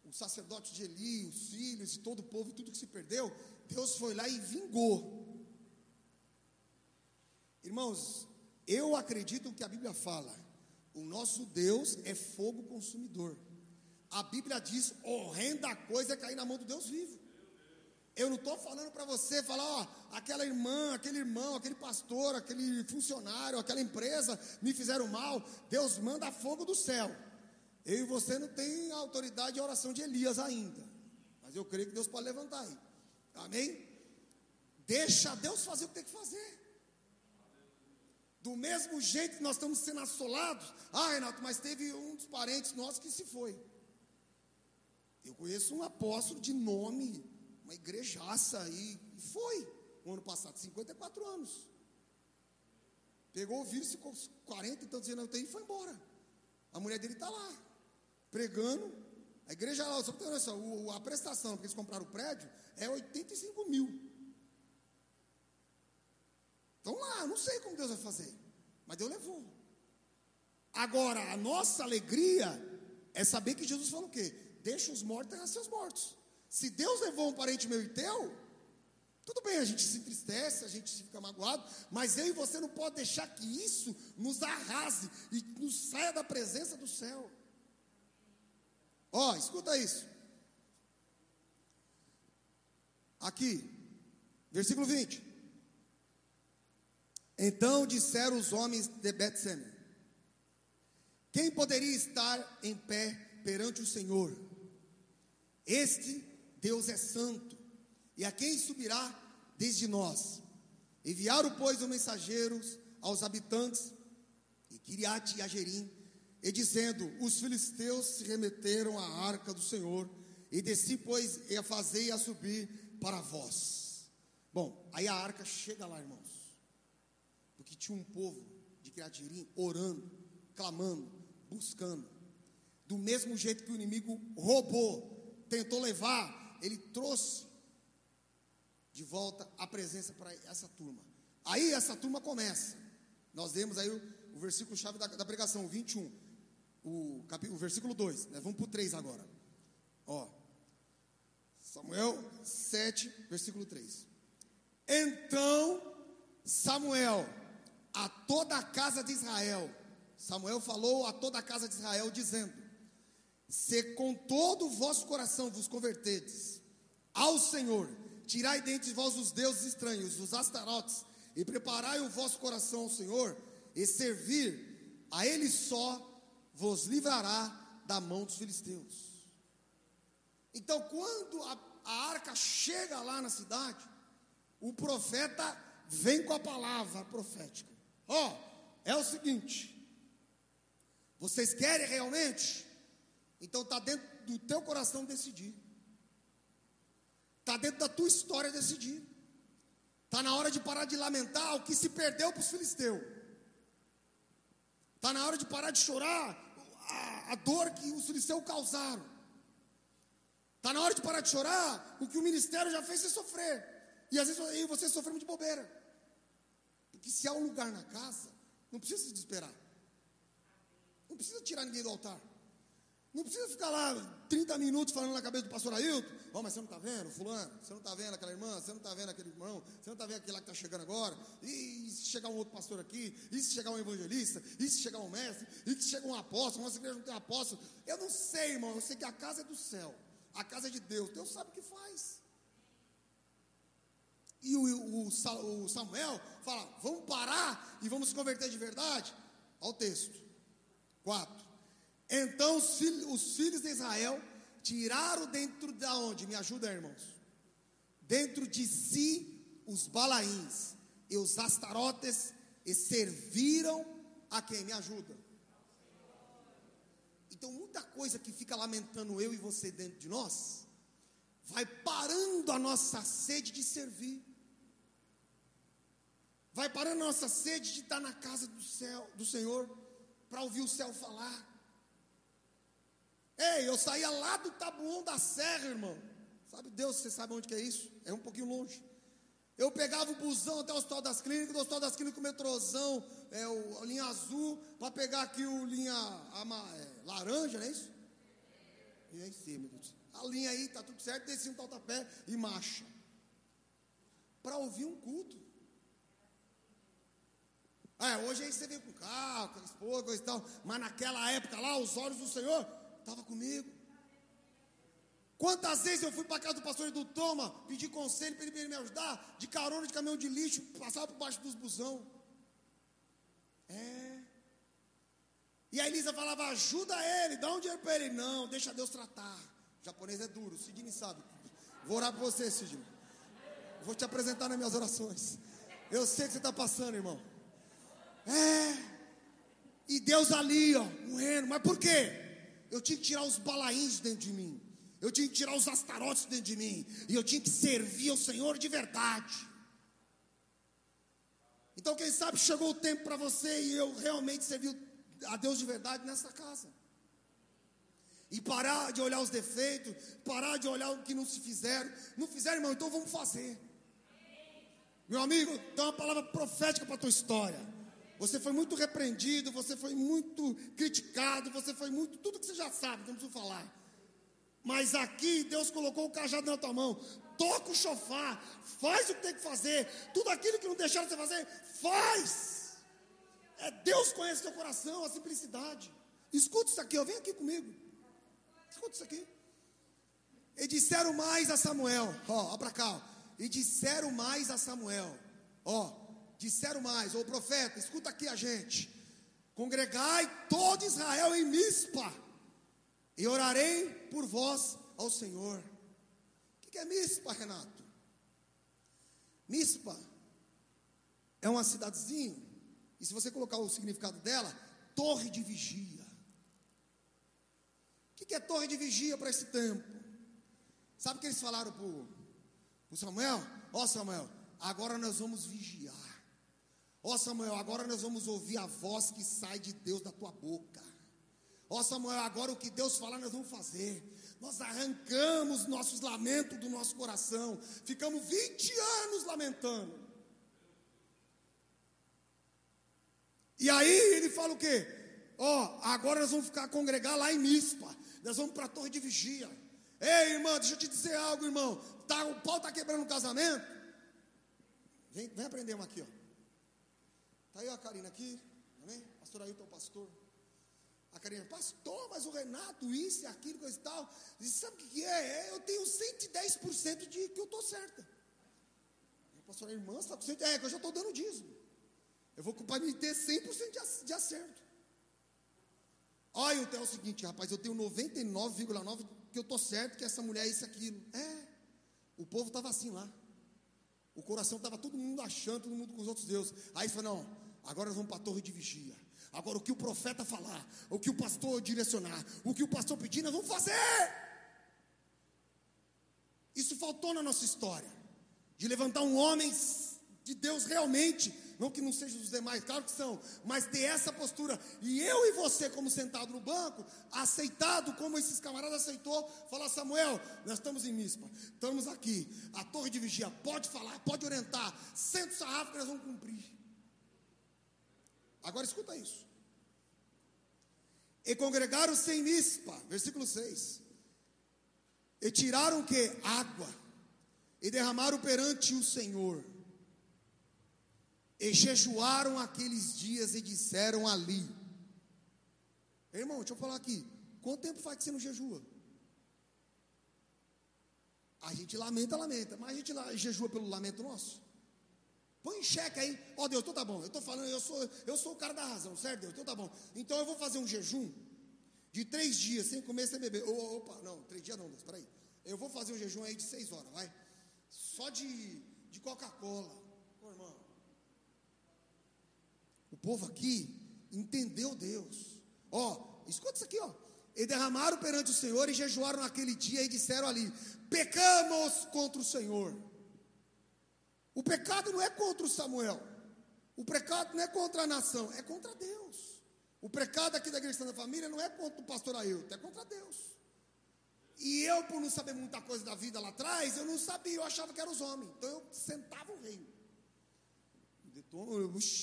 o sacerdote de Eli, os filhos e todo o povo, tudo que se perdeu, Deus foi lá e vingou. Irmãos, eu acredito que a Bíblia fala o nosso Deus é fogo consumidor. A Bíblia diz: horrenda coisa é cair na mão do Deus vivo. Eu não estou falando para você falar, ó, aquela irmã, aquele irmão, aquele pastor, aquele funcionário, aquela empresa me fizeram mal. Deus manda fogo do céu. Eu e você não tem autoridade de oração de Elias ainda. Mas eu creio que Deus pode levantar aí. Amém? Deixa Deus fazer o que tem que fazer. Do mesmo jeito que nós estamos sendo assolados, ah, Renato, mas teve um dos parentes nossos que se foi. Eu conheço um apóstolo de nome, uma igrejaça aí, e foi, no ano passado, 54 anos. Pegou o vírus, ficou 40 e tantos anos e foi embora. A mulher dele está lá, pregando. A igreja lá, só para ter noção, a prestação, porque eles compraram o prédio, é 85 mil. Estão lá, não sei como Deus vai fazer, mas Deus levou. Agora, a nossa alegria é saber que Jesus falou o quê? Deixa os mortos terrar seus mortos. Se Deus levou um parente meu e teu, tudo bem, a gente se entristece, a gente fica magoado, mas eu e você não pode deixar que isso nos arrase e nos saia da presença do céu. Ó, oh, escuta isso. Aqui, versículo 20. Então disseram os homens de Betseme: Quem poderia estar em pé perante o Senhor? Este Deus é santo, e a quem subirá desde nós? Enviaram, pois, os mensageiros aos habitantes de Kiriat e Ajerim, e dizendo: Os filisteus se remeteram à arca do Senhor, e desci, pois, e a fazer e a subir para vós. Bom, aí a arca chega lá, irmãos porque tinha um povo de Criatirim orando, clamando, buscando. Do mesmo jeito que o inimigo roubou, tentou levar, ele trouxe de volta a presença para essa turma. Aí essa turma começa. Nós vemos aí o, o versículo chave da, da, pregação, 21. O, capítulo, o versículo 2. Né? Vamos para o 3 agora. Ó. Samuel 7, versículo 3. Então Samuel a toda a casa de Israel. Samuel falou a toda a casa de Israel, dizendo: Se com todo o vosso coração vos convertedes ao Senhor, tirai dentre vós os deuses estranhos, os astarotes, e preparai o vosso coração ao Senhor, e servir a Ele só, vos livrará da mão dos filisteus. Então, quando a, a arca chega lá na cidade, o profeta vem com a palavra profética. Ó, oh, é o seguinte: vocês querem realmente? Então está dentro do teu coração decidir. Está dentro da tua história decidir. Está na hora de parar de lamentar o que se perdeu para os filisteus. Está na hora de parar de chorar a, a dor que os filisteus causaram. Está na hora de parar de chorar o que o ministério já fez você sofrer. E às vezes você sofreu de bobeira. Porque se há um lugar na casa, não precisa se desesperar. Não precisa tirar ninguém do altar. Não precisa ficar lá 30 minutos falando na cabeça do pastor Ailton. Oh, mas você não está vendo, fulano? Você não está vendo aquela irmã? Você não está vendo aquele irmão? Você não está vendo aquele lá que está chegando agora? E, se chegar um outro pastor aqui? E se chegar um evangelista? E se chegar um mestre? E se chegar um apóstolo? Nossa igreja não tem apóstolo? Eu não sei, irmão. Eu sei que a casa é do céu. A casa é de Deus. Deus sabe o que faz. E o, o, o Samuel fala: vamos parar e vamos se converter de verdade? Olha o texto. 4. Então os filhos, os filhos de Israel tiraram dentro da onde? Me ajuda, irmãos. Dentro de si os balaíns e os astarotes e serviram a quem? Me ajuda. Então muita coisa que fica lamentando eu e você dentro de nós vai parando a nossa sede de servir. Vai parando a nossa sede de estar na casa do céu, do Senhor, para ouvir o céu falar. Ei, eu saía lá do Tabuão da Serra, irmão. Sabe Deus, você sabe onde que é isso? É um pouquinho longe. Eu pegava o busão até o Hospital das Clínicas, do Hospital das Clínicas o metrôzão, é, o, a linha azul, para pegar aqui o linha ama, é, laranja, não é isso? E aí sim, meu Deus. A linha aí, tá tudo certo, desci um taltapé e marcha. Para ouvir um culto. É, hoje aí você vem com carro, com a esposa, coisa e tal, mas naquela época lá, os olhos do Senhor estava comigo. Quantas vezes eu fui para casa do pastor do Toma, pedir conselho para ele me ajudar, de carona de caminhão de lixo, passava por baixo dos busão. É. E a Elisa falava, ajuda ele, dá um dinheiro para ele. Não, deixa Deus tratar. O japonês é duro, o Sidney sabe. Vou orar por você, Sidney. Vou te apresentar nas minhas orações. Eu sei que você está passando, irmão. É. E Deus ali, ó, morrendo. Mas por quê? eu tinha que tirar os balaíns dentro de mim, eu tinha que tirar os astarotes dentro de mim, e eu tinha que servir ao Senhor de verdade. Então, quem sabe chegou o tempo para você e eu realmente servir a Deus de verdade nessa casa. E parar de olhar os defeitos, parar de olhar o que não se fizeram. Não fizeram, irmão, então vamos fazer. Meu amigo, tem uma palavra profética para a tua história. Você foi muito repreendido, você foi muito criticado, você foi muito. Tudo que você já sabe, não preciso falar. Mas aqui Deus colocou o cajado na tua mão. Toca o chofar, faz o que tem que fazer. Tudo aquilo que não deixaram você fazer, faz. É Deus conhece teu coração, a simplicidade. Escuta isso aqui, ó, vem aqui comigo. Escuta isso aqui. E disseram mais a Samuel, ó, ó para cá. Ó. E disseram mais a Samuel, ó, disseram mais, ô profeta, escuta aqui a gente. Congregai todo Israel em Mispa, e orarei por vós ao Senhor. O que é Mispa, Renato? Mispa é uma cidadezinha, e se você colocar o significado dela, torre de vigia. O que é torre de vigia para esse tempo? Sabe o que eles falaram para o Samuel? Ó oh, Samuel, agora nós vamos vigiar. Ó oh, Samuel, agora nós vamos ouvir a voz que sai de Deus da tua boca. Ó oh, Samuel, agora o que Deus falar nós vamos fazer. Nós arrancamos nossos lamentos do nosso coração. Ficamos 20 anos lamentando. E aí ele fala o quê? Ó, oh, agora nós vamos ficar congregar lá em Mispa. Nós vamos para a torre de vigia. Ei, irmã, deixa eu te dizer algo, irmão. Tá, o pau está quebrando o casamento. Vem, vem aprender uma aqui, ó. Está aí a Karina aqui, amém? Pastor Ailton pastor. A Karina, pastor, mas o Renato, isso e aquilo, coisa e tal. E sabe o que é? é eu tenho 110% de que eu estou certa. Pastor, a irmã está com 100%. É, que eu já estou dando dízimo. Eu vou culpar de ter 100% de acerto. Olha, então é o seguinte, rapaz, eu tenho 99,9% que eu estou certo que essa mulher é isso, aquilo. É, o povo estava assim lá. O coração estava todo mundo achando, todo mundo com os outros deuses. Aí falou: não, agora nós vamos para a torre de vigia. Agora o que o profeta falar, o que o pastor direcionar, o que o pastor pedir, nós vamos fazer. Isso faltou na nossa história. De levantar um homem de Deus realmente, não que não sejam os demais, claro que são, mas ter essa postura, e eu e você, como sentado no banco, aceitado como esses camaradas aceitou, falar: Samuel, nós estamos em Mispa, estamos aqui, a torre de vigia, pode falar, pode orientar, senta o sarrafo que nós vamos cumprir. Agora escuta isso. E congregaram-se em Mispa, versículo 6. E tiraram que? Água. E derramaram perante o Senhor. E jejuaram aqueles dias e disseram ali. Irmão, deixa eu falar aqui. Quanto tempo faz que você não jejua? A gente lamenta, lamenta, mas a gente jejua pelo lamento nosso. Põe em xeque aí, ó oh, Deus, então tá bom. Eu estou falando, eu sou, eu sou o cara da razão, certo, Deus? Então tá bom. Então eu vou fazer um jejum de três dias, sem comer, sem beber. Oh, opa, não, três dias não, Deus, peraí. Eu vou fazer um jejum aí de seis horas, vai. Só de, de Coca-Cola. Ô irmão. O povo aqui entendeu Deus. Ó, escuta isso aqui, ó. E derramaram perante o Senhor e jejuaram naquele dia e disseram ali: Pecamos contra o Senhor. O pecado não é contra o Samuel. O pecado não é contra a nação, é contra Deus. O pecado aqui da igreja da família não é contra o pastor Ailton, é contra Deus. E eu, por não saber muita coisa da vida lá atrás, eu não sabia, eu achava que eram os homens. Então eu sentava o rei.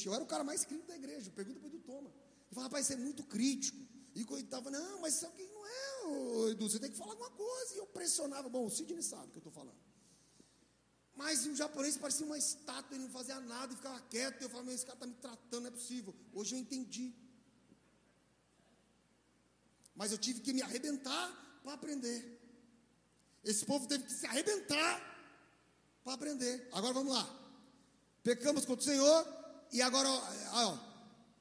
Eu era o cara mais crítico da igreja. Pergunta para o Edu Toma. Ele falava, rapaz, você é muito crítico. E coitava, não, mas isso aqui não é, Edu, você tem que falar alguma coisa. E eu pressionava. Bom, o Sidney sabe o que eu estou falando. Mas o japonês parecia uma estátua, ele não fazia nada e ficava quieto. Eu falava, esse cara está me tratando, não é possível. Hoje eu entendi. Mas eu tive que me arrebentar para aprender. Esse povo teve que se arrebentar para aprender. Agora vamos lá. Pecamos contra o Senhor e agora, ó, ó,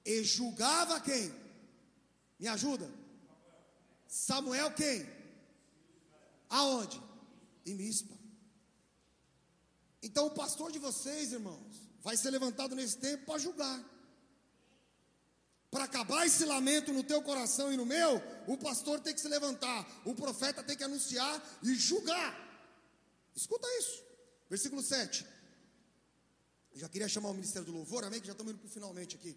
e julgava quem? Me ajuda? Samuel quem? Aonde? Em Mispa. Então o pastor de vocês, irmãos, vai ser levantado nesse tempo para julgar. Para acabar esse lamento no teu coração e no meu, o pastor tem que se levantar, o profeta tem que anunciar e julgar. Escuta isso. Versículo 7. Eu já queria chamar o ministério do louvor, amém? Que já estamos indo para finalmente aqui.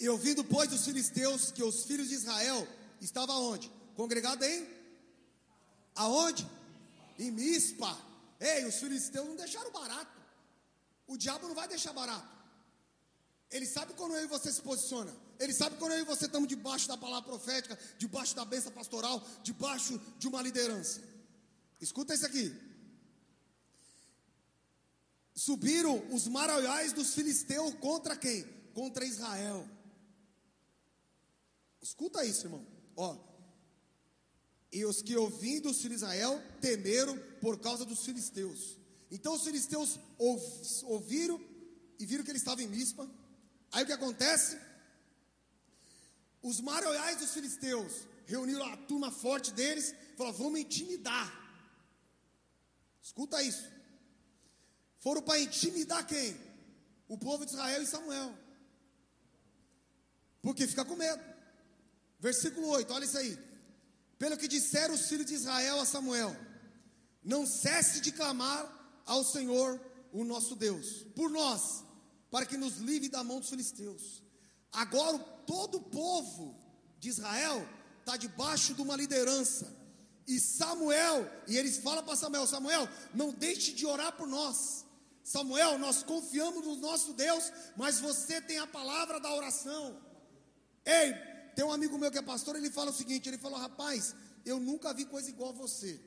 E ouvindo, pois, os filisteus que os filhos de Israel estavam onde? Congregado em? Aonde? Em Mispa. Ei, os filisteus não deixaram barato. O diabo não vai deixar barato. Ele sabe quando eu e você se posiciona. Ele sabe quando eu e você estamos debaixo da palavra profética, debaixo da bênção pastoral, debaixo de uma liderança. Escuta isso aqui. Subiram os maraiais dos filisteus contra quem? Contra Israel. Escuta isso, irmão. Ó, e os que ouvindo os filhos de Israel temeram por causa dos filisteus. Então os filisteus ouviram e viram que ele estava em Mispa. Aí o que acontece? Os maroiais dos filisteus reuniram a turma forte deles, falaram: vamos intimidar. Escuta isso. Foram para intimidar quem? O povo de Israel e Samuel. Porque fica com medo. Versículo 8, olha isso aí. Pelo que disseram os filhos de Israel a Samuel: Não cesse de clamar ao Senhor, o nosso Deus, por nós, para que nos livre da mão dos filisteus. Agora todo o povo de Israel está debaixo de uma liderança. E Samuel, e eles falam para Samuel: Samuel, não deixe de orar por nós. Samuel, nós confiamos no nosso Deus, mas você tem a palavra da oração. Ei, tem um amigo meu que é pastor, ele fala o seguinte: ele falou, rapaz, eu nunca vi coisa igual a você.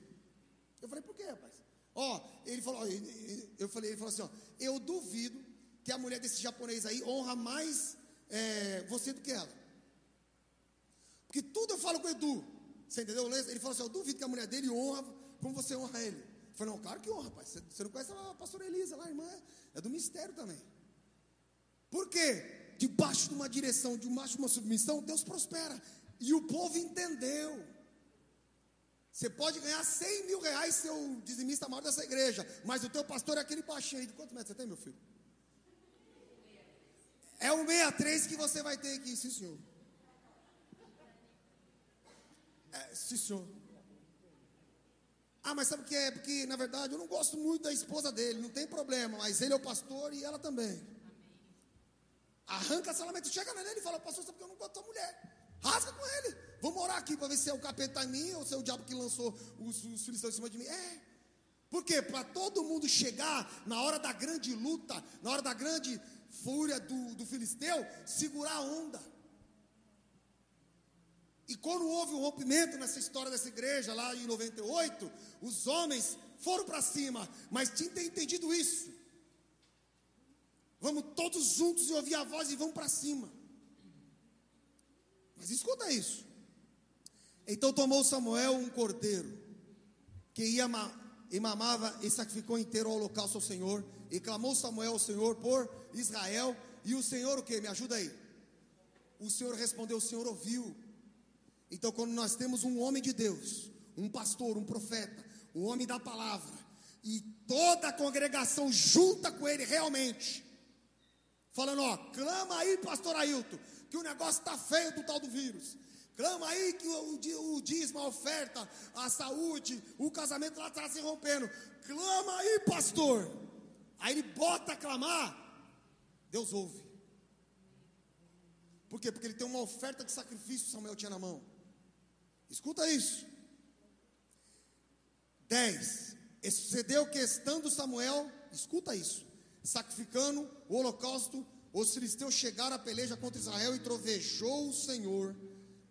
Eu falei, por quê, rapaz? Ó, ele falou, eu falei, ele falou assim: ó, eu duvido que a mulher desse japonês aí honra mais é, você do que ela. Porque tudo eu falo com o Edu. Você entendeu? Ele falou assim: eu duvido que a mulher dele honra como você honra ele. Eu falei, não, claro que honra, rapaz. Você não conhece a pastora Elisa lá, irmã? É do mistério também. Por quê? Debaixo de uma direção, debaixo de uma submissão, Deus prospera. E o povo entendeu. Você pode ganhar 100 mil reais ser o dizimista maior dessa igreja, mas o teu pastor é aquele baixinho aí. De quantos metros você tem, meu filho? É o 63 que você vai ter aqui, sim, senhor. É, sim, senhor. Ah, mas sabe o que é? Porque, na verdade, eu não gosto muito da esposa dele, não tem problema, mas ele é o pastor e ela também. Arranca essa lamento, chega nele e fala, pastor, sabe que eu não gosto da mulher. Rasga com ele. Vamos orar aqui para ver se é o capeta em mim ou se é o diabo que lançou os, os filisteus em cima de mim. É. Por quê? Para todo mundo chegar na hora da grande luta, na hora da grande fúria do, do filisteu, segurar a onda. E quando houve um rompimento nessa história dessa igreja, lá em 98, os homens foram para cima, mas tinham entendido isso. Vamos todos juntos e ouvir a voz e vamos para cima. Mas escuta isso. Então tomou Samuel um cordeiro, que ia e mamava e sacrificou inteiro ao holocausto ao Senhor, e clamou Samuel ao Senhor por Israel, e o Senhor o que? Me ajuda aí. O Senhor respondeu, o Senhor ouviu. Então, quando nós temos um homem de Deus, um pastor, um profeta, um homem da palavra, e toda a congregação junta com ele realmente, falando: Ó, clama aí, pastor Ailton, que o negócio está feio do tal do vírus. Clama aí que o, o, o dízimo, a oferta, a saúde, o casamento lá está se rompendo. Clama aí, pastor. Aí ele bota a clamar, Deus ouve. Por quê? Porque ele tem uma oferta de sacrifício, Samuel tinha na mão. Escuta isso. 10. E sucedeu que estando Samuel, escuta isso, sacrificando o holocausto, os filisteus chegaram à peleja contra Israel e trovejou o Senhor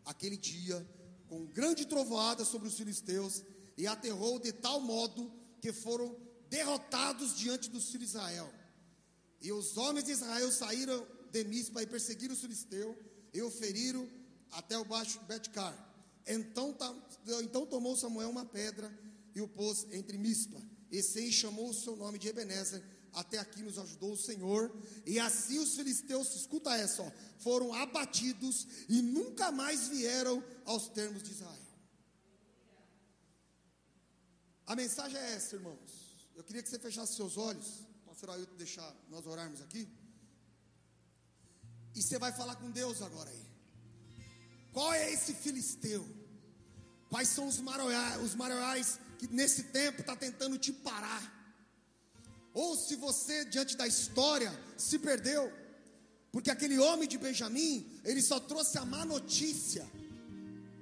aquele dia com grande trovoada sobre os filisteus e aterrou de tal modo que foram derrotados diante dos filhos de Israel. E os homens de Israel saíram de Mispa e perseguiram os filisteus e o feriram até o baixo Betcar. Então, então tomou Samuel uma pedra e o pôs entre Mispa. E Sei chamou o seu nome de Ebenezer. Até aqui nos ajudou o Senhor. E assim os filisteus, escuta essa, ó, foram abatidos e nunca mais vieram aos termos de Israel. A mensagem é essa, irmãos. Eu queria que você fechasse seus olhos. Pastor Ailton deixar nós orarmos aqui. E você vai falar com Deus agora aí. Qual é esse filisteu? Quais são os maroiais, os maroiais que nesse tempo está tentando te parar? Ou se você, diante da história, se perdeu, porque aquele homem de Benjamim, ele só trouxe a má notícia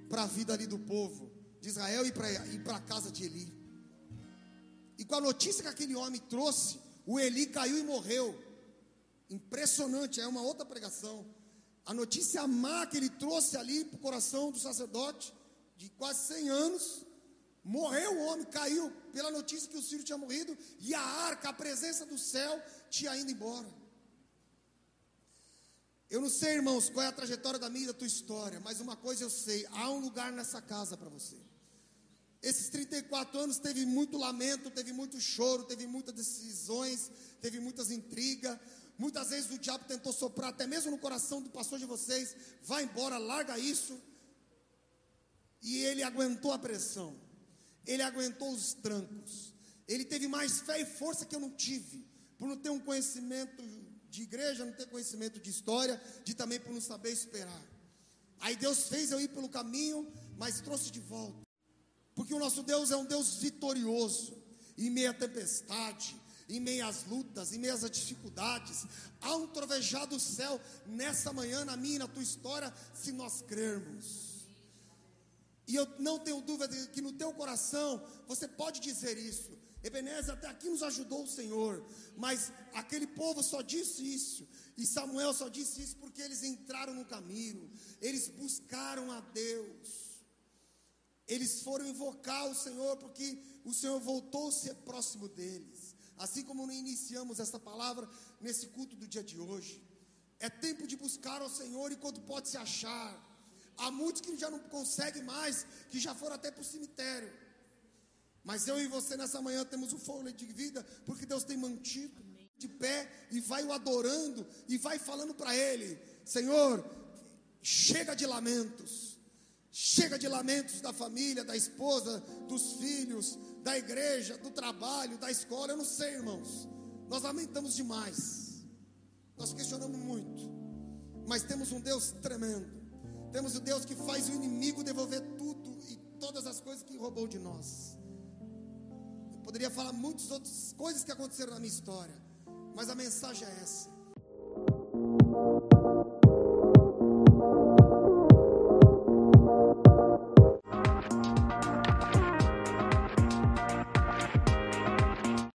para a vida ali do povo de Israel e para a casa de Eli. E com a notícia que aquele homem trouxe, o Eli caiu e morreu. Impressionante, é uma outra pregação. A notícia má que ele trouxe ali para o coração do sacerdote, de quase 100 anos, morreu o homem, caiu pela notícia que o filho tinha morrido, e a arca, a presença do céu, tinha ido embora. Eu não sei, irmãos, qual é a trajetória da minha e da tua história, mas uma coisa eu sei: há um lugar nessa casa para você. Esses 34 anos teve muito lamento, teve muito choro, teve muitas decisões, teve muitas intrigas, Muitas vezes o diabo tentou soprar até mesmo no coração do pastor de vocês, vai embora, larga isso. E ele aguentou a pressão. Ele aguentou os trancos. Ele teve mais fé e força que eu não tive, por não ter um conhecimento de igreja, não ter conhecimento de história, de também por não saber esperar. Aí Deus fez eu ir pelo caminho, mas trouxe de volta. Porque o nosso Deus é um Deus vitorioso em meia tempestade, em meio às lutas, em meio às dificuldades. Há um trovejar do céu nessa manhã, na minha e na tua história, se nós crermos. E eu não tenho dúvida que no teu coração você pode dizer isso. Ebenezer, até aqui nos ajudou o Senhor, mas aquele povo só disse isso, e Samuel só disse isso porque eles entraram no caminho, eles buscaram a Deus, eles foram invocar o Senhor porque o Senhor voltou a ser próximo deles. Assim como iniciamos essa palavra nesse culto do dia de hoje. É tempo de buscar ao Senhor enquanto pode se achar. Há muitos que já não conseguem mais, que já foram até para o cemitério. Mas eu e você nessa manhã temos o fôlego de vida, porque Deus tem mantido de pé e vai o adorando e vai falando para Ele: Senhor, chega de lamentos, chega de lamentos da família, da esposa, dos filhos, da igreja, do trabalho, da escola, eu não sei, irmãos. Nós lamentamos demais. Nós questionamos muito. Mas temos um Deus tremendo. Temos o Deus que faz o inimigo devolver tudo e todas as coisas que roubou de nós. Eu poderia falar muitas outras coisas que aconteceram na minha história, mas a mensagem é essa.